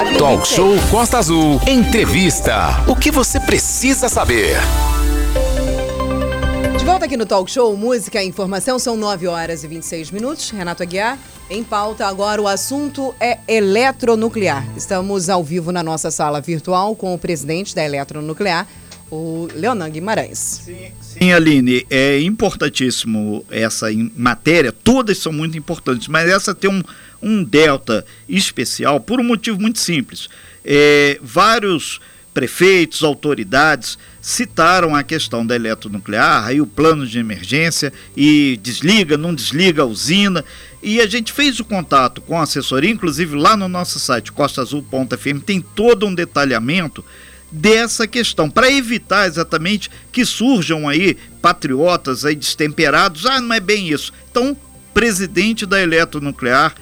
9 Talk Show Costa Azul. Entrevista. O que você precisa saber? De volta aqui no Talk Show Música e Informação, são 9 horas e 26 minutos. Renato Aguiar, em pauta agora o assunto é eletronuclear. Estamos ao vivo na nossa sala virtual com o presidente da Eletronuclear, o Leonan Guimarães. Sim, sim, Aline, é importantíssimo essa matéria, todas são muito importantes, mas essa tem um, um delta especial por um motivo muito simples. É, vários prefeitos, autoridades citaram a questão da eletronuclear, aí o plano de emergência e desliga, não desliga a usina. E a gente fez o contato com a assessoria, inclusive lá no nosso site costaazul.fm tem todo um detalhamento dessa questão, para evitar exatamente que surjam aí patriotas aí destemperados. Ah, não é bem isso. Então, presidente da Eletronuclear,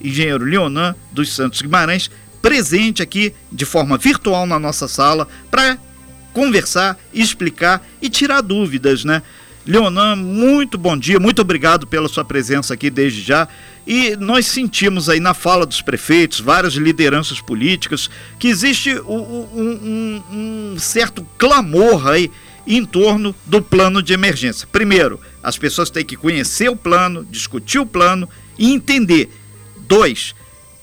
engenheiro Leonan dos Santos Guimarães, presente aqui de forma virtual na nossa sala para conversar, explicar e tirar dúvidas, né? Leonan, muito bom dia, muito obrigado pela sua presença aqui desde já. E nós sentimos aí na fala dos prefeitos, várias lideranças políticas, que existe um, um, um certo clamor aí em torno do plano de emergência. Primeiro, as pessoas têm que conhecer o plano, discutir o plano e entender. Dois,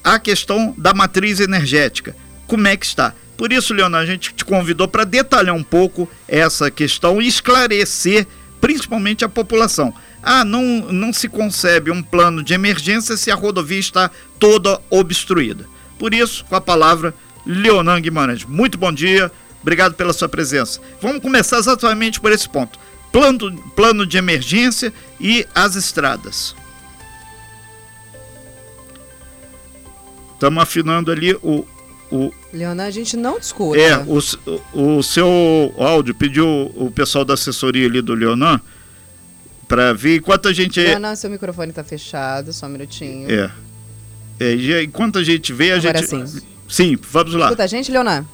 a questão da matriz energética. Como é que está? Por isso, Leonardo, a gente te convidou para detalhar um pouco essa questão e esclarecer principalmente a população. Ah, não, não se concebe um plano de emergência se a rodovia está toda obstruída. Por isso, com a palavra, Leonan Guimarães. Muito bom dia, obrigado pela sua presença. Vamos começar exatamente por esse ponto: plano, plano de emergência e as estradas. Estamos afinando ali o, o... Leonan, a gente não discute. É, o, o, o seu áudio pediu o pessoal da assessoria ali do Leonan para ver enquanto a gente. Leonan, seu microfone está fechado, só um minutinho. É. é enquanto a gente vê, a Agora gente. Sim. sim, vamos lá. Escuta a gente, Leonan?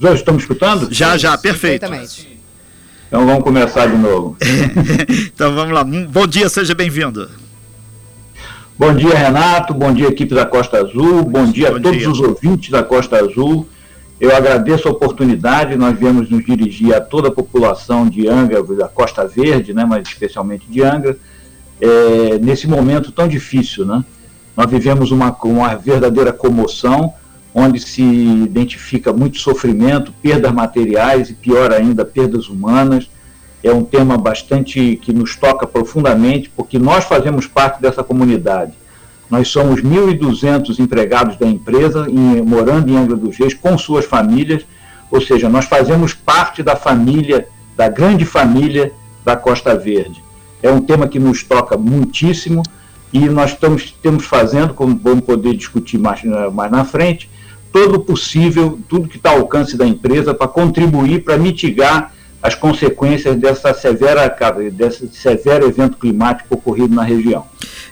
Já estamos escutando? Já, Sim, já, perfeito. Perfeitamente. Então vamos começar de novo. então vamos lá. Bom dia, seja bem-vindo. Bom dia, Renato. Bom dia, equipe da Costa Azul. Bom dia Bom a todos dia. os ouvintes da Costa Azul. Eu agradeço a oportunidade. Nós viemos nos dirigir a toda a população de Angra, da Costa Verde, né, mas especialmente de Angra, é, nesse momento tão difícil. Né? Nós vivemos uma, uma verdadeira comoção, onde se identifica muito sofrimento, perdas materiais e, pior ainda, perdas humanas é um tema bastante que nos toca profundamente, porque nós fazemos parte dessa comunidade. Nós somos 1.200 empregados da empresa, em, morando em Angra dos Reis, com suas famílias, ou seja, nós fazemos parte da família, da grande família da Costa Verde. É um tema que nos toca muitíssimo e nós estamos, estamos fazendo, como vamos poder discutir mais, mais na frente, todo o possível, tudo que está ao alcance da empresa para contribuir, para mitigar as consequências dessa severa, desse severo evento climático ocorrido na região.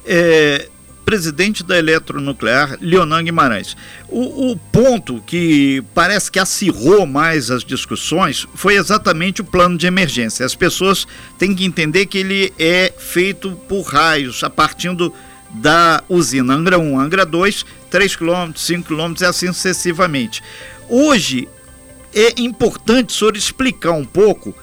É, presidente da Eletronuclear, Leonan Guimarães. O, o, ponto que parece que acirrou mais as discussões foi exatamente o plano de emergência. As pessoas têm que entender que ele é feito por raios, a partir da usina Angra 1, Angra 2, 3 km, 5 km e assim sucessivamente. Hoje, é importante o senhor explicar um pouco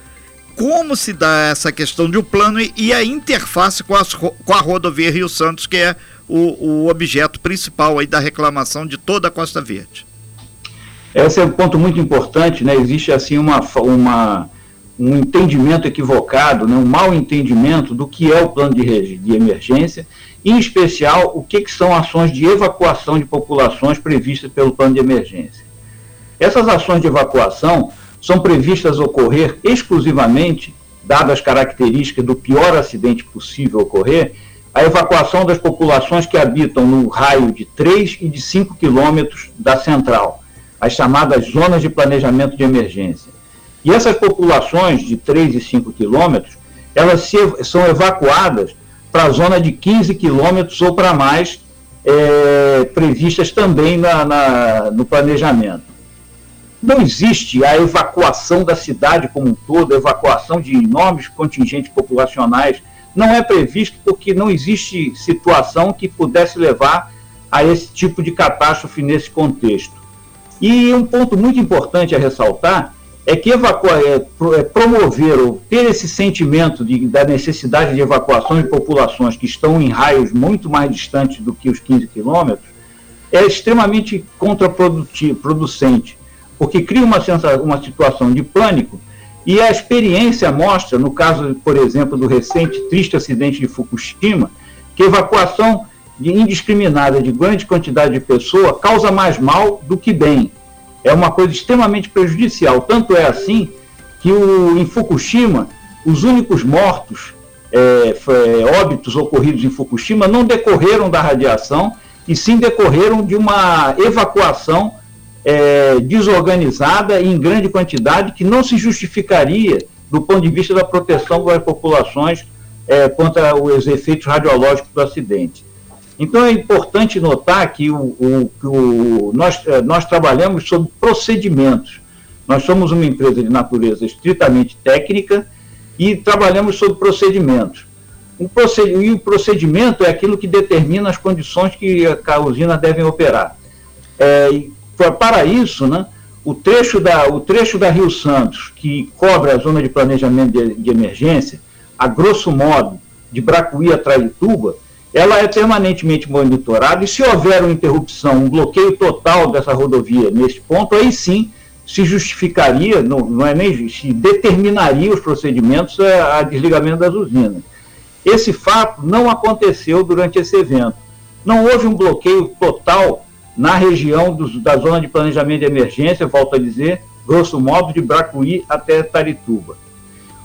como se dá essa questão de um plano e, e a interface com, as, com, a rodovia Rio Santos, que é o, o, objeto principal aí da reclamação de toda a Costa Verde. Esse é um ponto muito importante, né? Existe assim uma, uma, um entendimento equivocado, né? um mau entendimento do que é o plano de, de emergência, em especial o que, que são ações de evacuação de populações previstas pelo plano de emergência. Essas ações de evacuação são previstas ocorrer exclusivamente, dadas as características do pior acidente possível ocorrer, a evacuação das populações que habitam no raio de 3 e de 5 quilômetros da central, as chamadas zonas de planejamento de emergência. E essas populações de 3 e 5 quilômetros, elas se, são evacuadas para a zona de 15 quilômetros ou para mais, é, previstas também na, na, no planejamento não existe a evacuação da cidade como um todo, a evacuação de enormes contingentes populacionais. Não é previsto porque não existe situação que pudesse levar a esse tipo de catástrofe nesse contexto. E um ponto muito importante a ressaltar é que evacuar, é, é, promover ou ter esse sentimento de, da necessidade de evacuação de populações que estão em raios muito mais distantes do que os 15 quilômetros é extremamente contraproducente, porque cria uma, sensação, uma situação de pânico e a experiência mostra, no caso, por exemplo, do recente triste acidente de Fukushima, que evacuação indiscriminada de grande quantidade de pessoas causa mais mal do que bem. É uma coisa extremamente prejudicial. Tanto é assim que o, em Fukushima, os únicos mortos, é, óbitos ocorridos em Fukushima, não decorreram da radiação, e sim decorreram de uma evacuação é, desorganizada em grande quantidade que não se justificaria do ponto de vista da proteção das populações é, contra os efeitos radiológicos do acidente. Então é importante notar que o, o, o, nós, é, nós trabalhamos sobre procedimentos. Nós somos uma empresa de natureza estritamente técnica e trabalhamos sobre procedimentos. Um proced... E o procedimento é aquilo que determina as condições que a usina deve operar. É, para isso, né, o, trecho da, o trecho da Rio Santos, que cobre a zona de planejamento de, de emergência, a grosso modo, de Bracuí a Traituba, ela é permanentemente monitorada e se houver uma interrupção, um bloqueio total dessa rodovia neste ponto, aí sim se justificaria, não, não é nem se determinaria os procedimentos a, a desligamento das usinas. Esse fato não aconteceu durante esse evento. Não houve um bloqueio total na região da zona de planejamento de emergência, volto a dizer, grosso modo, de Bracuí até Tarituba.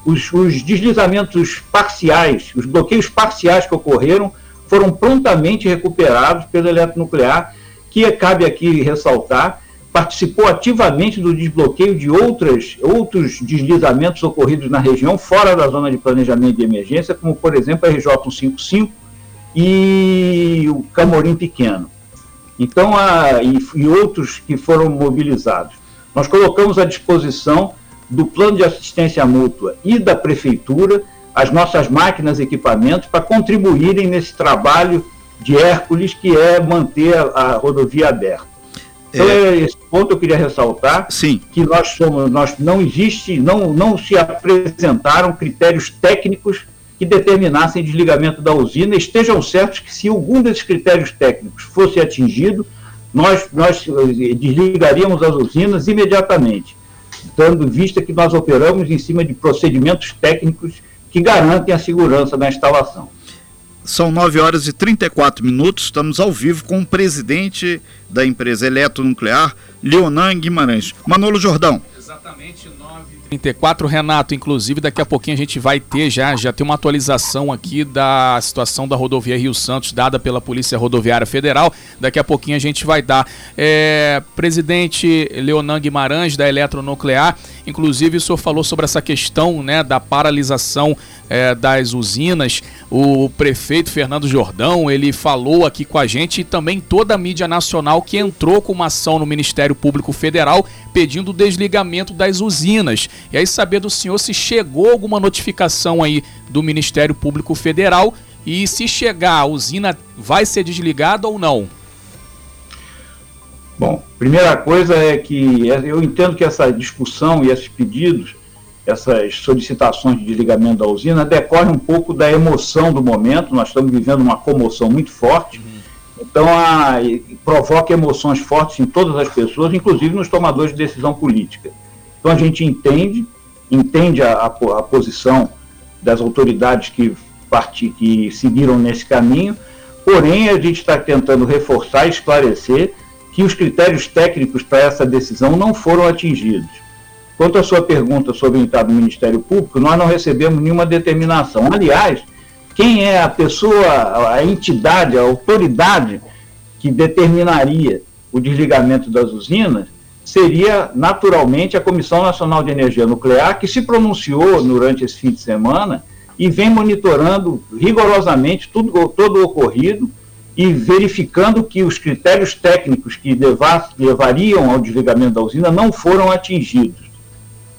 Os, os deslizamentos parciais, os bloqueios parciais que ocorreram, foram prontamente recuperados pelo eletronuclear, que cabe aqui ressaltar, participou ativamente do desbloqueio de outras, outros deslizamentos ocorridos na região, fora da zona de planejamento de emergência, como, por exemplo, a RJ155 e o Camorim Pequeno. Então, a, e, e outros que foram mobilizados. Nós colocamos à disposição do plano de assistência mútua e da prefeitura as nossas máquinas e equipamentos para contribuírem nesse trabalho de Hércules, que é manter a, a rodovia aberta. Então, é... esse ponto eu queria ressaltar Sim. que nós somos, nós não existe, não, não se apresentaram critérios técnicos que determinassem desligamento da usina. Estejam certos que se algum desses critérios técnicos fosse atingido, nós, nós eh, desligaríamos as usinas imediatamente, dando vista que nós operamos em cima de procedimentos técnicos que garantem a segurança da instalação. São 9 horas e 34 minutos. Estamos ao vivo com o presidente da empresa Eletronuclear, Leonan Guimarães. Manolo Jordão. Exatamente, 34, Renato, inclusive daqui a pouquinho a gente vai ter já, já tem uma atualização aqui da situação da rodovia Rio Santos, dada pela Polícia Rodoviária Federal. Daqui a pouquinho a gente vai dar. É, presidente Leonan Guimarães, da Eletronuclear, inclusive o senhor falou sobre essa questão né, da paralisação é, das usinas. O prefeito Fernando Jordão, ele falou aqui com a gente e também toda a mídia nacional que entrou com uma ação no Ministério Público Federal pedindo o desligamento das usinas. E aí saber do senhor se chegou alguma notificação aí do Ministério Público Federal e se chegar, a usina vai ser desligada ou não? Bom, primeira coisa é que eu entendo que essa discussão e esses pedidos, essas solicitações de desligamento da usina, decorrem um pouco da emoção do momento. Nós estamos vivendo uma comoção muito forte. Uhum. Então, a, provoca emoções fortes em todas as pessoas, inclusive nos tomadores de decisão política. Então a gente entende, entende a, a, a posição das autoridades que, parti, que seguiram nesse caminho, porém a gente está tentando reforçar e esclarecer que os critérios técnicos para essa decisão não foram atingidos. Quanto à sua pergunta sobre o entrada do Ministério Público, nós não recebemos nenhuma determinação. Aliás, quem é a pessoa, a entidade, a autoridade que determinaria o desligamento das usinas seria naturalmente a Comissão Nacional de Energia Nuclear, que se pronunciou durante esse fim de semana e vem monitorando rigorosamente tudo, todo o ocorrido e verificando que os critérios técnicos que levar, levariam ao desligamento da usina não foram atingidos.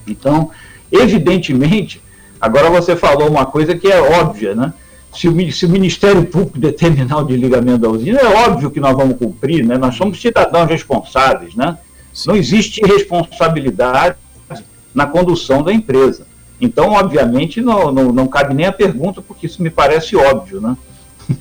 Então, evidentemente, agora você falou uma coisa que é óbvia, né? se o, se o, Ministério Público determinar o desligamento da usina, é óbvio que nós vamos cumprir, né? Nós somos cidadãos responsáveis, né? Não existe responsabilidade na condução da empresa. Então, obviamente, não, não, não cabe nem a pergunta, porque isso me parece óbvio, né?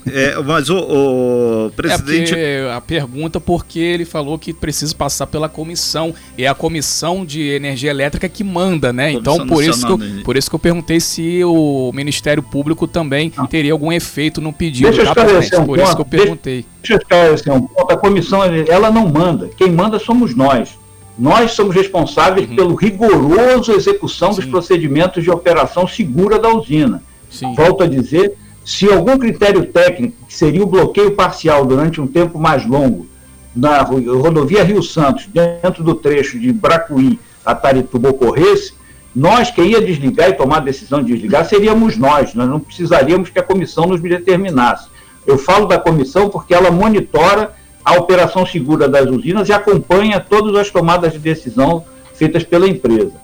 É, mas o, o presidente. É a pergunta porque ele falou que precisa passar pela comissão. E é a comissão de energia elétrica que manda, né? Então, por isso, que eu, por isso que eu perguntei se o Ministério Público também ah. teria algum efeito no pedido. Deixa eu tá, esclarecer um por ponto, isso que eu perguntei. Deixa eu esclarecer um ponto. A comissão, ela não manda. Quem manda somos nós. Nós somos responsáveis uhum. pelo rigoroso execução Sim. dos procedimentos de operação segura da usina. Sim. Volto a dizer, se algum critério técnico, que seria o bloqueio parcial durante um tempo mais longo, na rodovia Rio Santos, dentro do trecho de Bracuí a Tarituba ocorresse, nós que ia desligar e tomar a decisão de desligar seríamos nós, nós não precisaríamos que a comissão nos determinasse. Eu falo da comissão porque ela monitora a operação segura das usinas e acompanha todas as tomadas de decisão feitas pela empresa.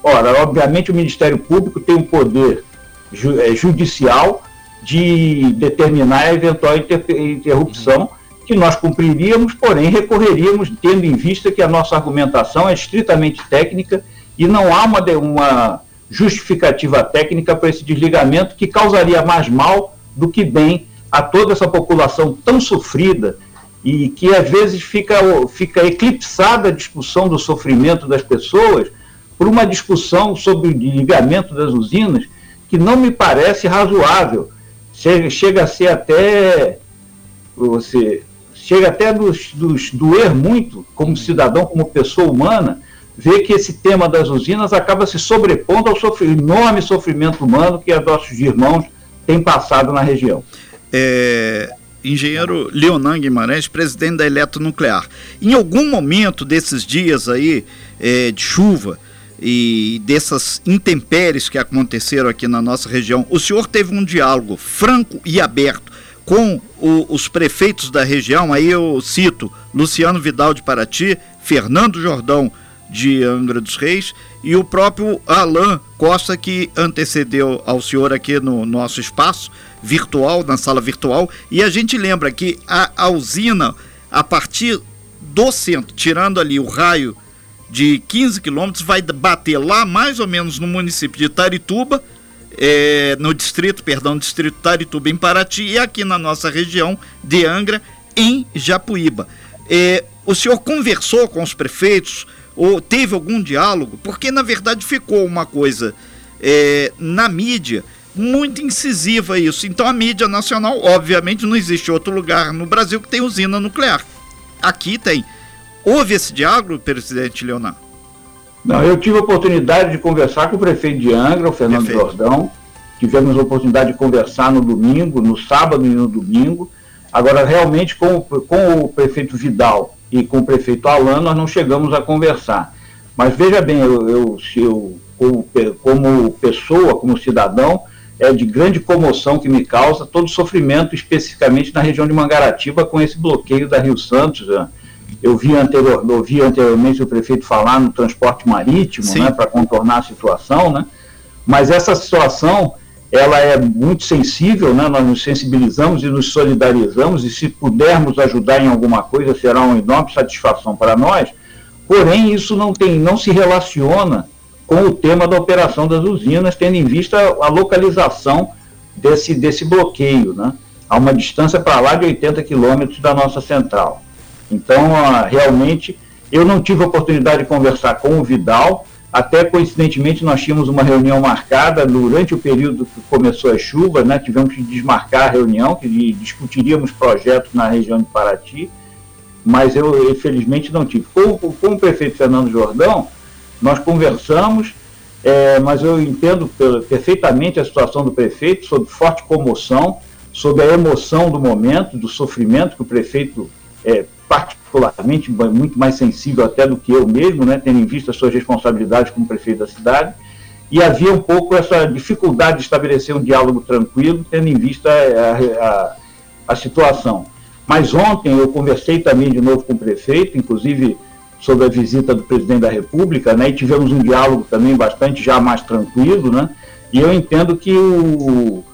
Ora, obviamente o Ministério Público tem um poder eh, judicial de determinar a eventual interrupção que nós cumpriríamos, porém recorreríamos tendo em vista que a nossa argumentação é estritamente técnica e não há uma, uma justificativa técnica para esse desligamento que causaria mais mal do que bem a toda essa população tão sofrida e que às vezes fica, fica eclipsada a discussão do sofrimento das pessoas por uma discussão sobre o desligamento das usinas que não me parece razoável chega, chega a ser até você chega até dos doer muito como cidadão, como pessoa humana, ver que esse tema das usinas acaba se sobrepondo ao sofr enorme sofrimento humano que os nossos irmãos têm passado na região. É, engenheiro Leonan Guimarães, presidente da Eletronuclear. Em algum momento desses dias aí é, de chuva, e dessas intempéries que aconteceram aqui na nossa região, o senhor teve um diálogo franco e aberto com o, os prefeitos da região, aí eu cito Luciano Vidal de Paraty, Fernando Jordão de Angra dos Reis e o próprio Alain Costa, que antecedeu ao senhor aqui no nosso espaço virtual, na sala virtual. E a gente lembra que a, a usina, a partir do centro, tirando ali o raio de 15 quilômetros, vai bater lá mais ou menos no município de Tarituba, é, no distrito, perdão, distrito Tarituba em Paraty e aqui na nossa região de Angra, em Japuíba. É, o senhor conversou com os prefeitos ou teve algum diálogo? Porque na verdade ficou uma coisa é, na mídia muito incisiva isso. Então a mídia nacional, obviamente, não existe outro lugar no Brasil que tem usina nuclear. Aqui tem. Houve esse diálogo, presidente Leonardo? Não, eu tive a oportunidade de conversar com o prefeito de Angra, o Fernando Perfeito. Jordão. Tivemos a oportunidade de conversar no domingo, no sábado e no domingo. Agora, realmente, com, com o prefeito Vidal e com o prefeito Alan, nós não chegamos a conversar. Mas veja bem, eu, eu, eu como, como pessoa, como cidadão, é de grande comoção que me causa todo o sofrimento, especificamente na região de Mangaratiba, com esse bloqueio da Rio Santos. Né? Eu vi, anterior, eu vi anteriormente o prefeito falar no transporte marítimo, né, para contornar a situação, né? Mas essa situação, ela é muito sensível, né? Nós nos sensibilizamos e nos solidarizamos e se pudermos ajudar em alguma coisa será uma enorme satisfação para nós. Porém, isso não tem, não se relaciona com o tema da operação das usinas, tendo em vista a localização desse, desse bloqueio, né? a uma distância para lá de 80 quilômetros da nossa central. Então, ah, realmente, eu não tive a oportunidade de conversar com o Vidal, até coincidentemente nós tínhamos uma reunião marcada durante o período que começou a chuva, né? tivemos que desmarcar a reunião, que discutiríamos projetos na região de Paraty, mas eu infelizmente não tive. Com, com o prefeito Fernando Jordão, nós conversamos, é, mas eu entendo perfeitamente a situação do prefeito, sob forte comoção, sob a emoção do momento, do sofrimento que o prefeito é, particularmente muito mais sensível até do que eu mesmo, né, tendo em vista as suas responsabilidades como prefeito da cidade, e havia um pouco essa dificuldade de estabelecer um diálogo tranquilo, tendo em vista a, a, a situação. Mas ontem eu conversei também de novo com o prefeito, inclusive sobre a visita do presidente da República, né, e tivemos um diálogo também bastante já mais tranquilo, né, e eu entendo que o,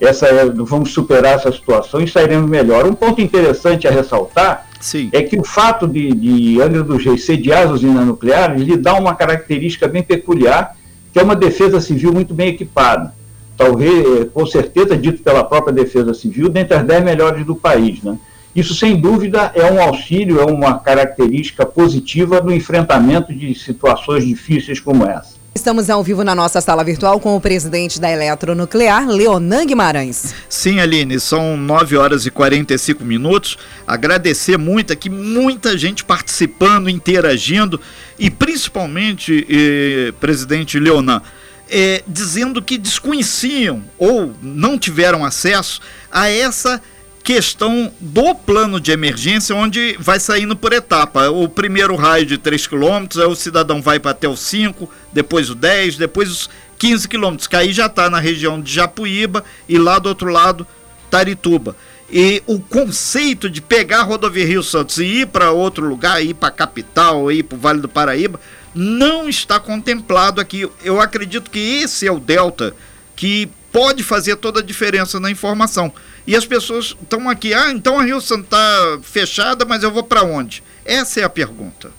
essa, vamos superar essa situação e sairemos melhor. Um ponto interessante a ressaltar Sim. é que o fato de, de Angra dos Reis sediar as usinas nucleares lhe dá uma característica bem peculiar, que é uma defesa civil muito bem equipada. Talvez, com certeza, dito pela própria defesa civil, dentre as dez melhores do país. Né? Isso, sem dúvida, é um auxílio, é uma característica positiva no enfrentamento de situações difíceis como essa. Estamos ao vivo na nossa sala virtual com o presidente da Eletronuclear, Leonan Guimarães. Sim, Aline, são 9 horas e 45 minutos. Agradecer muito aqui, muita gente participando, interagindo e principalmente, eh, presidente Leonan, eh, dizendo que desconheciam ou não tiveram acesso a essa questão do plano de emergência, onde vai saindo por etapa. O primeiro raio de 3 km, aí o cidadão vai para até os 5, depois o 10, depois os 15 quilômetros, que aí já está na região de Japuíba e lá do outro lado, Tarituba. E o conceito de pegar a rodovia Rio Santos e ir para outro lugar, ir para a capital, ir para o Vale do Paraíba, não está contemplado aqui. Eu acredito que esse é o delta que pode fazer toda a diferença na informação. E as pessoas estão aqui, ah, então a Rio Santos está fechada, mas eu vou para onde? Essa é a pergunta.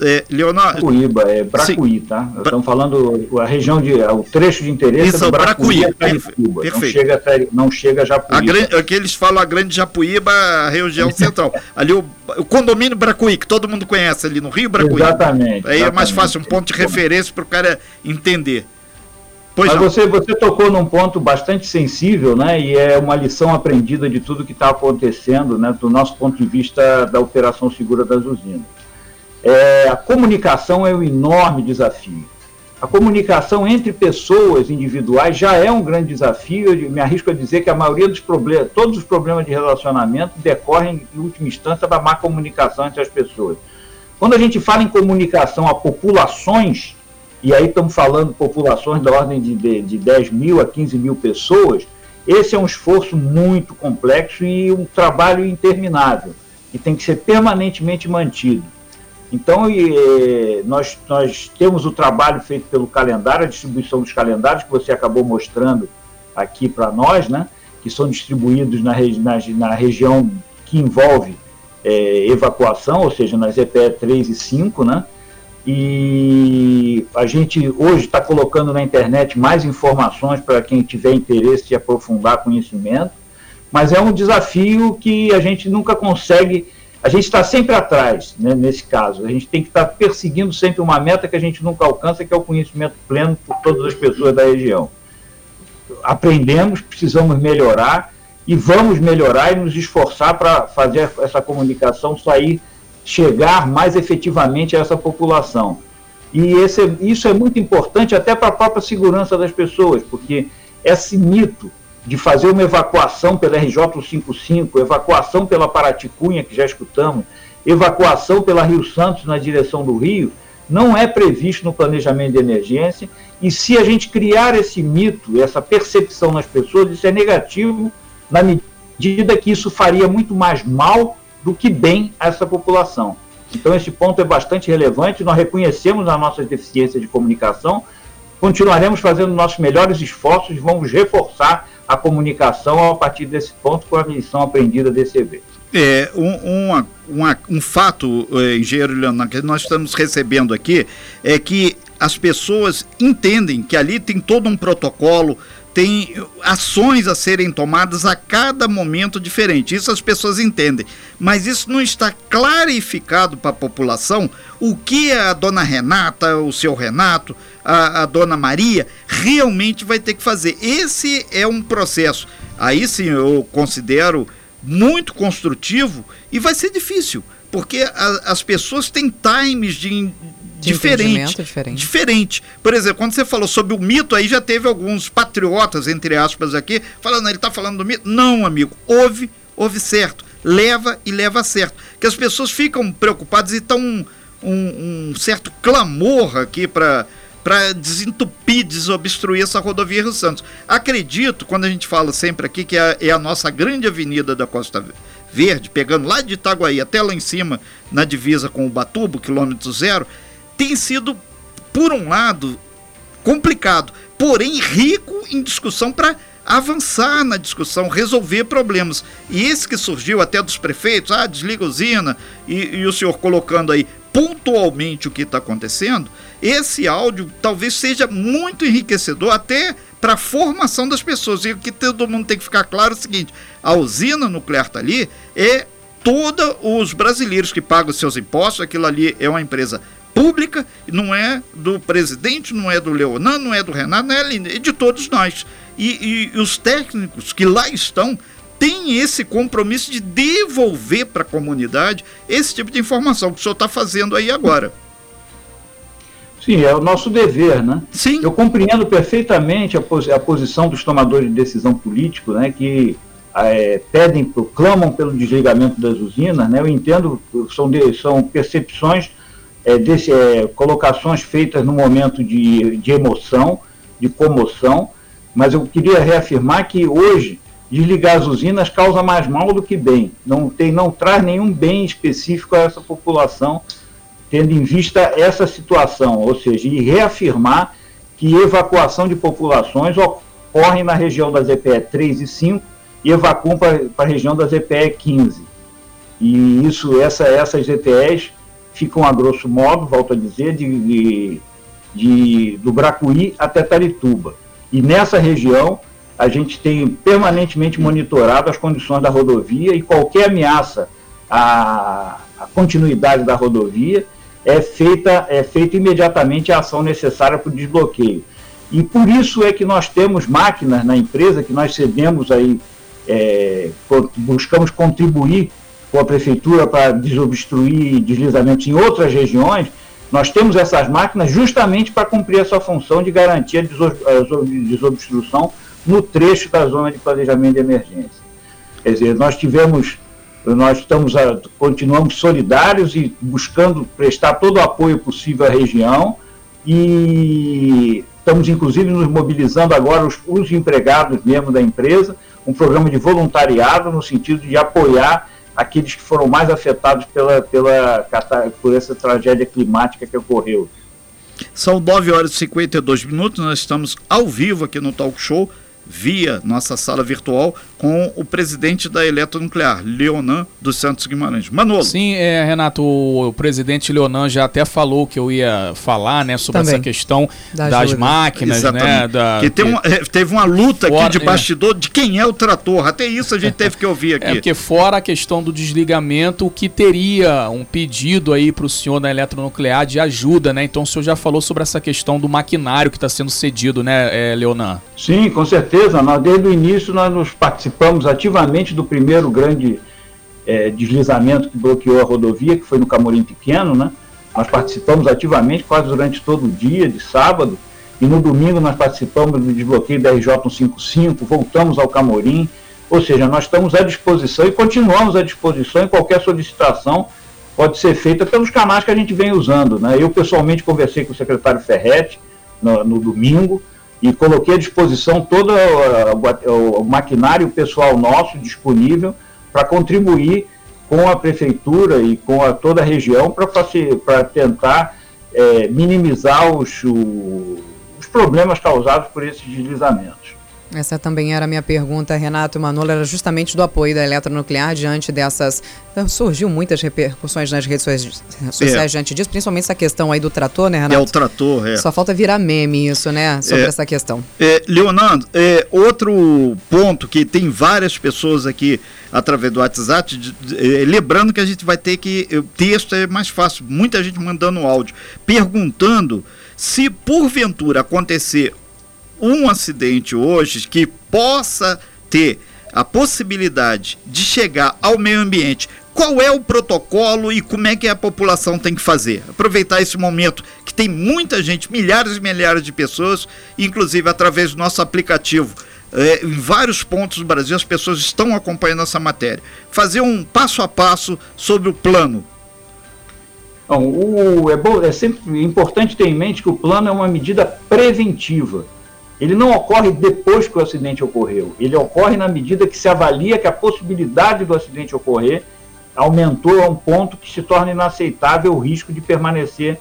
É, Leonardo. Bracuíba, é Bracuí, Sim. tá? Estamos falando a região de. o trecho de interesse Isso, é do Bracuí, Bracuí Perfeito. Não chega, até, não chega a Japuíba. A grande, aqui eles falam a grande Japuíba, a região central. Ali o, o, condomínio Bracuí, que todo mundo conhece ali no Rio Bracuí. Exatamente. Aí exatamente. é mais fácil, um ponto de referência para o cara entender. Pois Mas você, você tocou num ponto bastante sensível, né? E é uma lição aprendida de tudo que está acontecendo, né? Do nosso ponto de vista da operação segura das usinas. É, a comunicação é um enorme desafio. A comunicação entre pessoas individuais já é um grande desafio. Eu me arrisco a dizer que a maioria dos problemas, todos os problemas de relacionamento decorrem, em última instância, da má comunicação entre as pessoas. Quando a gente fala em comunicação a populações, e aí estamos falando populações da ordem de, de, de 10 mil a 15 mil pessoas, esse é um esforço muito complexo e um trabalho interminável, que tem que ser permanentemente mantido. Então, e, nós, nós temos o trabalho feito pelo calendário, a distribuição dos calendários, que você acabou mostrando aqui para nós, né, que são distribuídos na, na, na região que envolve é, evacuação, ou seja, nas EPE 3 e 5, né, e a gente hoje está colocando na internet mais informações para quem tiver interesse de aprofundar conhecimento, mas é um desafio que a gente nunca consegue, a gente está sempre atrás né, nesse caso, a gente tem que estar tá perseguindo sempre uma meta que a gente nunca alcança, que é o conhecimento pleno por todas as pessoas da região. Aprendemos, precisamos melhorar e vamos melhorar e nos esforçar para fazer essa comunicação sair chegar mais efetivamente a essa população. E esse, isso é muito importante até para a própria segurança das pessoas, porque esse mito de fazer uma evacuação pela RJ-155, evacuação pela Paraticunha, que já escutamos, evacuação pela Rio Santos na direção do Rio, não é previsto no planejamento de emergência. E se a gente criar esse mito, essa percepção nas pessoas, isso é negativo na medida que isso faria muito mais mal do que bem a essa população. Então, esse ponto é bastante relevante. Nós reconhecemos as nossas deficiências de comunicação, continuaremos fazendo nossos melhores esforços vamos reforçar a comunicação a partir desse ponto com a lição aprendida desse evento. É, um, um, um, fato, eh, engenheiro Leonardo, que nós estamos recebendo aqui é que as pessoas entendem que ali tem todo um protocolo, tem ações a serem tomadas a cada momento diferente. Isso as pessoas entendem. Mas isso não está clarificado para a população o que a dona Renata, o seu Renato, a, a dona Maria realmente vai ter que fazer. Esse é um processo. Aí sim eu considero muito construtivo e vai ser difícil porque as pessoas têm times de, diferente, diferente. Diferente. Por exemplo, quando você falou sobre o mito, aí já teve alguns patriotas, entre aspas, aqui, falando, ele está falando do mito. Não, amigo, houve, houve certo. Leva e leva certo. Que as pessoas ficam preocupadas e estão um, um, um certo clamor aqui para para desentupir, desobstruir essa rodovia Rio Santos. Acredito, quando a gente fala sempre aqui que é, é a nossa grande avenida da Costa Verde, pegando lá de Itaguaí até lá em cima, na divisa com o Batubo, quilômetro zero, tem sido, por um lado, complicado, porém rico em discussão para avançar na discussão, resolver problemas. E esse que surgiu até dos prefeitos, ah, desliga a usina, e, e o senhor colocando aí pontualmente o que está acontecendo, esse áudio talvez seja muito enriquecedor até para a formação das pessoas. E o que todo mundo tem que ficar claro é o seguinte: a usina nuclear está ali, é todos os brasileiros que pagam seus impostos, aquilo ali é uma empresa pública, não é do presidente, não é do Leonan, não é do Renato, não é de todos nós. E, e os técnicos que lá estão têm esse compromisso de devolver para a comunidade esse tipo de informação que o senhor está fazendo aí agora. Sim, é o nosso dever, né? Sim. Eu compreendo perfeitamente a, pos a posição dos tomadores de decisão político, né, que é, pedem, clamam pelo desligamento das usinas, né? Eu entendo, são, de, são percepções, é, desse, é, colocações feitas no momento de, de emoção, de comoção, mas eu queria reafirmar que hoje desligar as usinas causa mais mal do que bem. Não tem, não traz nenhum bem específico a essa população tendo em vista essa situação, ou seja, e reafirmar que evacuação de populações ocorre na região das EPE 3 e 5 e evacuam para a região das EPE 15. E isso, essa, essas EPEs ficam a grosso modo, volto a dizer, de, de, de, do Bracuí até Tarituba. E nessa região, a gente tem permanentemente monitorado as condições da rodovia e qualquer ameaça à, à continuidade da rodovia é feita, é feita imediatamente a ação necessária para o desbloqueio. E por isso é que nós temos máquinas na empresa que nós cedemos aí, é, buscamos contribuir com a prefeitura para desobstruir deslizamentos em outras regiões. Nós temos essas máquinas justamente para cumprir essa função de garantir a desobstrução no trecho da zona de planejamento de emergência. Quer dizer, nós tivemos nós estamos a, continuamos solidários e buscando prestar todo o apoio possível à região e estamos inclusive nos mobilizando agora os, os empregados mesmo da empresa, um programa de voluntariado no sentido de apoiar aqueles que foram mais afetados pela, pela, por essa tragédia climática que ocorreu. São 9 horas e 52 minutos, nós estamos ao vivo aqui no Talk Show via nossa sala virtual com o presidente da Eletronuclear, Leonan dos Santos Guimarães. Manolo. Sim, é, Renato, o presidente Leonan já até falou que eu ia falar né, sobre Também. essa questão da das máquinas, né, Exatamente. né? Da, que, tem uma, é, teve uma luta fora, aqui de é. bastidor é. de quem é o trator. Até isso a gente teve que ouvir é, aqui. É porque fora a questão do desligamento, o que teria um pedido aí para o senhor da Eletronuclear de ajuda, né? Então o senhor já falou sobre essa questão do maquinário que está sendo cedido, né, é, Leonan? Sim, com certeza. Nós, desde o início nós nos participamos participamos ativamente do primeiro grande é, deslizamento que bloqueou a rodovia, que foi no Camorim Pequeno, né? Nós participamos ativamente quase durante todo o dia, de sábado, e no domingo nós participamos do desbloqueio da RJ 155, voltamos ao Camorim, ou seja, nós estamos à disposição e continuamos à disposição em qualquer solicitação pode ser feita pelos canais que a gente vem usando. Né? Eu pessoalmente conversei com o secretário Ferretti no, no domingo, e coloquei à disposição todo o, o maquinário pessoal nosso disponível para contribuir com a prefeitura e com a, toda a região para tentar é, minimizar os, o, os problemas causados por esses deslizamentos. Essa também era a minha pergunta, Renato Manolo, era justamente do apoio da eletronuclear diante dessas. Surgiu muitas repercussões nas redes sociais é. diante disso, principalmente essa questão aí do trator, né, Renato? É o trator, é. Só falta virar meme isso, né, sobre é. essa questão. É, Leonardo, é, outro ponto que tem várias pessoas aqui através do WhatsApp, de, de, é, lembrando que a gente vai ter que. O texto é mais fácil, muita gente mandando áudio, perguntando se porventura acontecer um acidente hoje que possa ter a possibilidade de chegar ao meio ambiente, qual é o protocolo e como é que a população tem que fazer? Aproveitar esse momento que tem muita gente, milhares e milhares de pessoas, inclusive através do nosso aplicativo. É, em vários pontos do Brasil as pessoas estão acompanhando essa matéria. Fazer um passo a passo sobre o plano. Bom, o, é, bom, é sempre importante ter em mente que o plano é uma medida preventiva ele não ocorre depois que o acidente ocorreu. Ele ocorre na medida que se avalia que a possibilidade do acidente ocorrer aumentou a um ponto que se torna inaceitável o risco de permanecer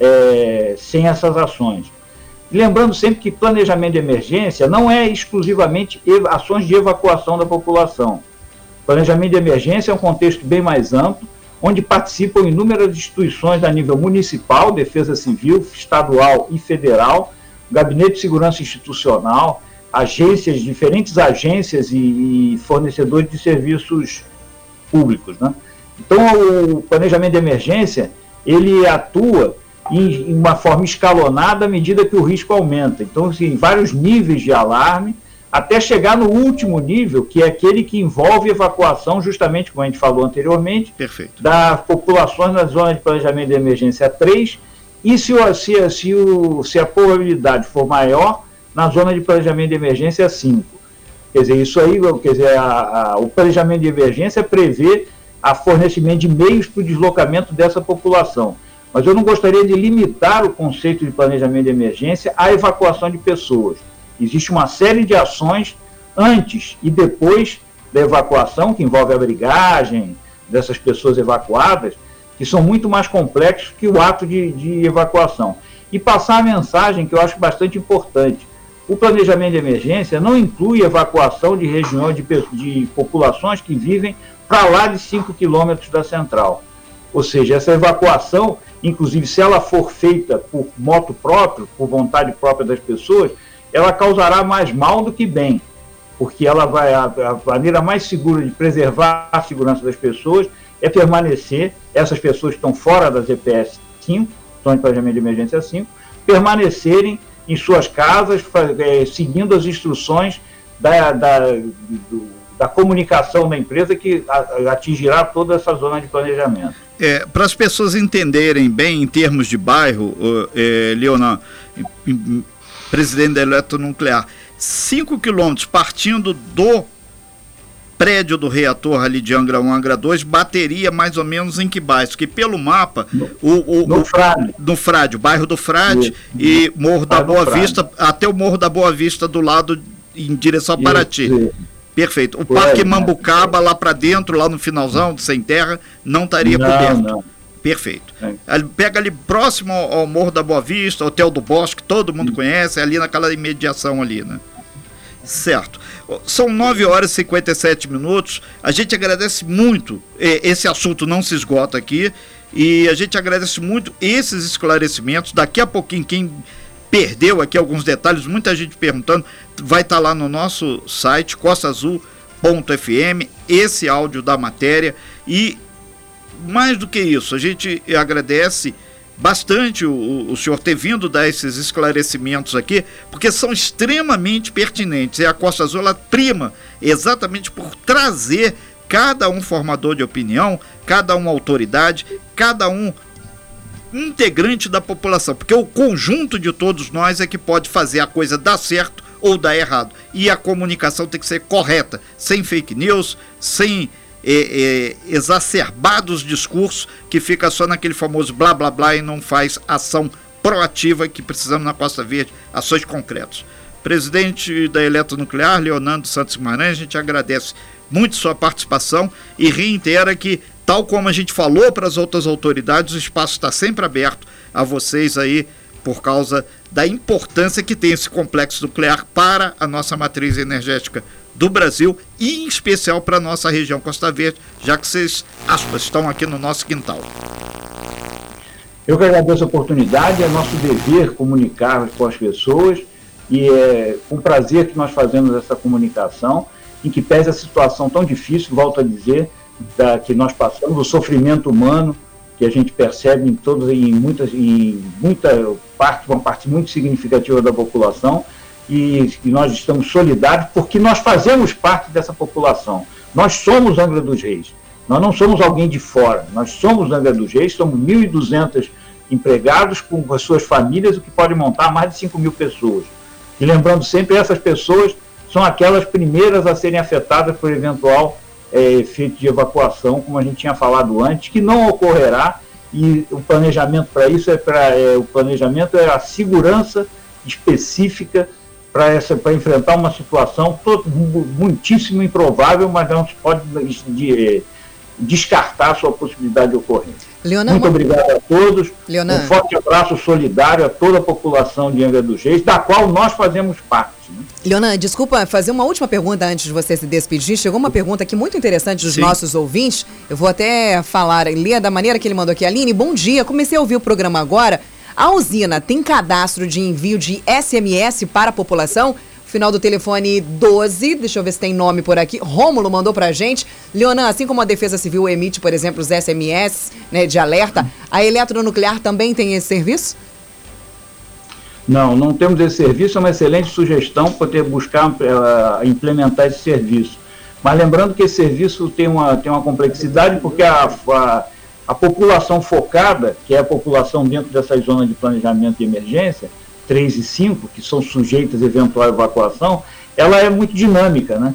é, sem essas ações. Lembrando sempre que planejamento de emergência não é exclusivamente ações de evacuação da população. Planejamento de emergência é um contexto bem mais amplo, onde participam inúmeras instituições a nível municipal, defesa civil, estadual e federal, gabinete de segurança institucional, agências, diferentes agências e, fornecedores de serviços públicos. Né? Então, o planejamento de emergência, ele atua em, uma forma escalonada à medida que o risco aumenta. Então, assim, vários níveis de alarme, até chegar no último nível, que é aquele que envolve evacuação, justamente como a gente falou anteriormente, Perfeito. das populações na zona de planejamento de emergência 3, e se, se, se, o, se a probabilidade for maior, na zona de planejamento de emergência 5. Quer dizer, isso aí, quer dizer, a, a, o planejamento de emergência prevê a fornecimento de meios para o deslocamento dessa população. Mas eu não gostaria de limitar o conceito de planejamento de emergência à evacuação de pessoas. Existe uma série de ações antes e depois da evacuação, que envolve a brigagem dessas pessoas evacuadas, que são muito mais complexos que o ato de, de evacuação. E passar a mensagem que eu acho bastante importante. O planejamento de emergência não inclui evacuação de regiões de, de populações que vivem para lá de 5 quilômetros da central. Ou seja, essa evacuação, inclusive se ela for feita por moto próprio, por vontade própria das pessoas, ela causará mais mal do que bem, porque ela vai a, a maneira mais segura de preservar a segurança das pessoas é permanecer, essas pessoas que estão fora das EPS 5, estão em planejamento de emergência 5, permanecerem em suas casas, é, seguindo as instruções da, da, do, da comunicação da empresa que atingirá toda essa zona de planejamento. É, Para as pessoas entenderem bem em termos de bairro, é, Leonardo, presidente da Eletronuclear, 5 quilômetros partindo do prédio do reator ali de Angra 1, Angra 2, bateria mais ou menos em que bairro? Que pelo mapa, no, o, o, no, Frade. no Frade, o bairro do Frade e Morro da Boa Vista, até o Morro da Boa Vista do lado em direção a Paraty. Isso. Perfeito. O Foi Parque Mambucaba né? lá para dentro, lá no finalzão, sem terra, não estaria não, coberto. Não. Perfeito. É. Pega ali próximo ao Morro da Boa Vista, Hotel do Bosque, todo mundo conhece, ali naquela imediação ali, né? Certo. São 9 horas e 57 minutos. A gente agradece muito. Esse assunto não se esgota aqui. E a gente agradece muito esses esclarecimentos. Daqui a pouquinho, quem perdeu aqui alguns detalhes, muita gente perguntando, vai estar tá lá no nosso site, costaazul.fm, esse áudio da matéria. E mais do que isso, a gente agradece bastante o, o senhor ter vindo dar esses esclarecimentos aqui, porque são extremamente pertinentes. E a Costa Azul ela prima exatamente por trazer cada um formador de opinião, cada um autoridade, cada um integrante da população, porque o conjunto de todos nós é que pode fazer a coisa dar certo ou dar errado. E a comunicação tem que ser correta, sem fake news, sem é, é, exacerbados discursos que fica só naquele famoso blá blá blá e não faz ação proativa que precisamos na Costa Verde, ações concretas. Presidente da Eletronuclear, Leonardo Santos Guimarães, a gente agradece muito sua participação e reitera que, tal como a gente falou para as outras autoridades, o espaço está sempre aberto a vocês aí por causa da importância que tem esse complexo nuclear para a nossa matriz energética do Brasil e em especial para a nossa região Costa Verde, já que vocês, aspas, estão aqui no nosso quintal. Eu que agradeço a oportunidade, é nosso dever comunicar com as pessoas e é com prazer que nós fazemos essa comunicação, em que pese a situação tão difícil, volto a dizer, da, que nós passamos, o sofrimento humano que a gente percebe em todas, em muitas, em muita parte, uma parte muito significativa da população, e, e nós estamos solidários porque nós fazemos parte dessa população. Nós somos Angra dos Reis. Nós não somos alguém de fora. Nós somos Angra dos Reis, somos 1.200 empregados com as suas famílias, o que pode montar mais de 5 mil pessoas. E lembrando sempre, essas pessoas são aquelas primeiras a serem afetadas por eventual é, efeito de evacuação, como a gente tinha falado antes, que não ocorrerá. E o planejamento para isso é para é, o planejamento é a segurança específica para enfrentar uma situação todo, muitíssimo improvável, mas não se pode de, descartar a sua possibilidade de ocorrência. Leonan, Muito obrigado a todos. Leonan. Um forte abraço solidário a toda a população de Angra dos Reis, da qual nós fazemos parte. Né? Leonan, desculpa fazer uma última pergunta antes de você se despedir. Chegou uma pergunta aqui muito interessante dos Sim. nossos ouvintes. Eu vou até falar, ler da maneira que ele mandou aqui. Aline, bom dia. Comecei a ouvir o programa agora. A usina tem cadastro de envio de SMS para a população? Final do telefone 12, deixa eu ver se tem nome por aqui. Rômulo mandou pra gente. Leonan, assim como a Defesa Civil emite, por exemplo, os SMS né, de alerta, a eletronuclear também tem esse serviço? Não, não temos esse serviço, é uma excelente sugestão poder buscar uh, implementar esse serviço. Mas lembrando que esse serviço tem uma, tem uma complexidade, porque a, a, a população focada, que é a população dentro dessas zonas de planejamento de emergência, 3 e 5, que são sujeitas a eventual evacuação, ela é muito dinâmica, né?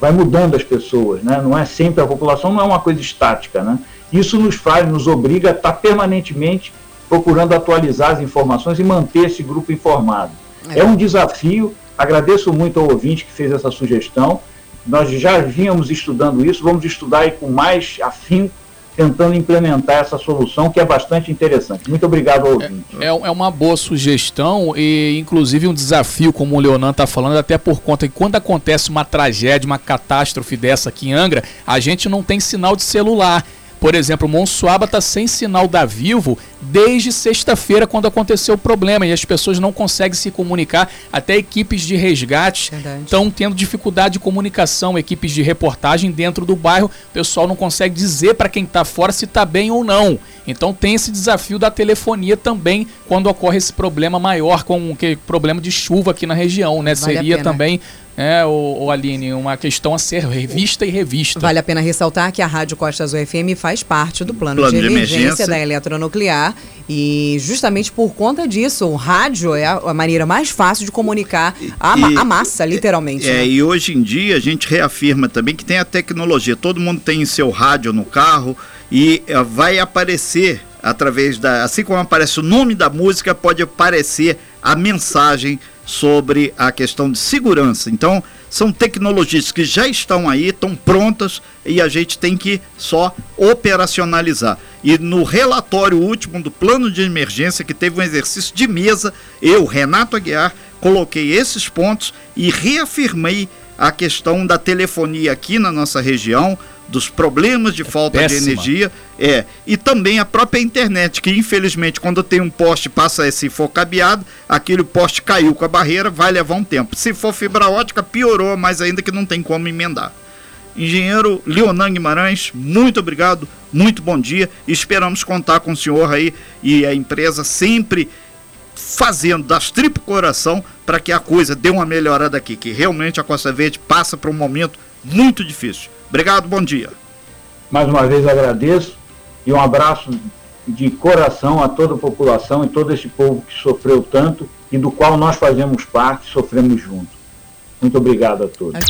Vai mudando as pessoas, né? Não é sempre a população, não é uma coisa estática, né? Isso nos faz, nos obriga a estar permanentemente procurando atualizar as informações e manter esse grupo informado. É, é um desafio. Agradeço muito ao ouvinte que fez essa sugestão. Nós já vínhamos estudando isso, vamos estudar aí com mais afinco tentando implementar essa solução que é bastante interessante. Muito obrigado ao ouvinte. É, é uma boa sugestão e, inclusive, um desafio, como o Leonan está falando, até por conta que quando acontece uma tragédia, uma catástrofe dessa aqui em Angra, a gente não tem sinal de celular. Por exemplo, Monsuaba está sem sinal da Vivo desde sexta-feira, quando aconteceu o problema, e as pessoas não conseguem se comunicar. Até equipes de resgate estão tendo dificuldade de comunicação, equipes de reportagem dentro do bairro. O pessoal não consegue dizer para quem está fora se está bem ou não. Então tem esse desafio da telefonia também quando ocorre esse problema maior, com que problema de chuva aqui na região, né? Vale Seria também é, o, o, Aline, uma questão a ser revista e revista. Vale a pena ressaltar que a Rádio Costa Azul FM faz parte do plano, plano de, de emergência, emergência, da eletronuclear e justamente por conta disso, o rádio é a, maneira mais fácil de comunicar a, e, a massa, literalmente. É, né? e hoje em dia a gente reafirma também que tem a tecnologia, todo mundo tem seu rádio no carro e uh, vai aparecer através da, assim como aparece o nome da música, pode aparecer a mensagem sobre a questão de segurança. Então, são tecnologias que já estão aí, estão prontas e a gente tem que só operacionalizar. E no relatório último do plano de emergência, que teve um exercício de mesa, eu, Renato Aguiar, coloquei esses pontos e reafirmei a questão da telefonia aqui na nossa região, dos problemas de é falta péssima. de energia, é, e também a própria internet, que infelizmente quando tem um poste passa esse for cabeado, aquele poste caiu com a barreira, vai levar um tempo. Se for fibra ótica, piorou, mais ainda que não tem como emendar. Engenheiro Leonan Guimarães, muito obrigado, muito bom dia. Esperamos contar com o senhor aí e a empresa sempre fazendo das tripas coração para que a coisa dê uma melhorada aqui, que realmente a Costa Verde passa por um momento muito difícil. Obrigado, bom dia. Mais uma vez agradeço e um abraço de coração a toda a população e todo esse povo que sofreu tanto e do qual nós fazemos parte, sofremos junto. Muito obrigado a todos.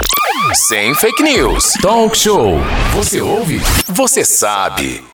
Sem fake news. Talk show. Você ouve? Você sabe.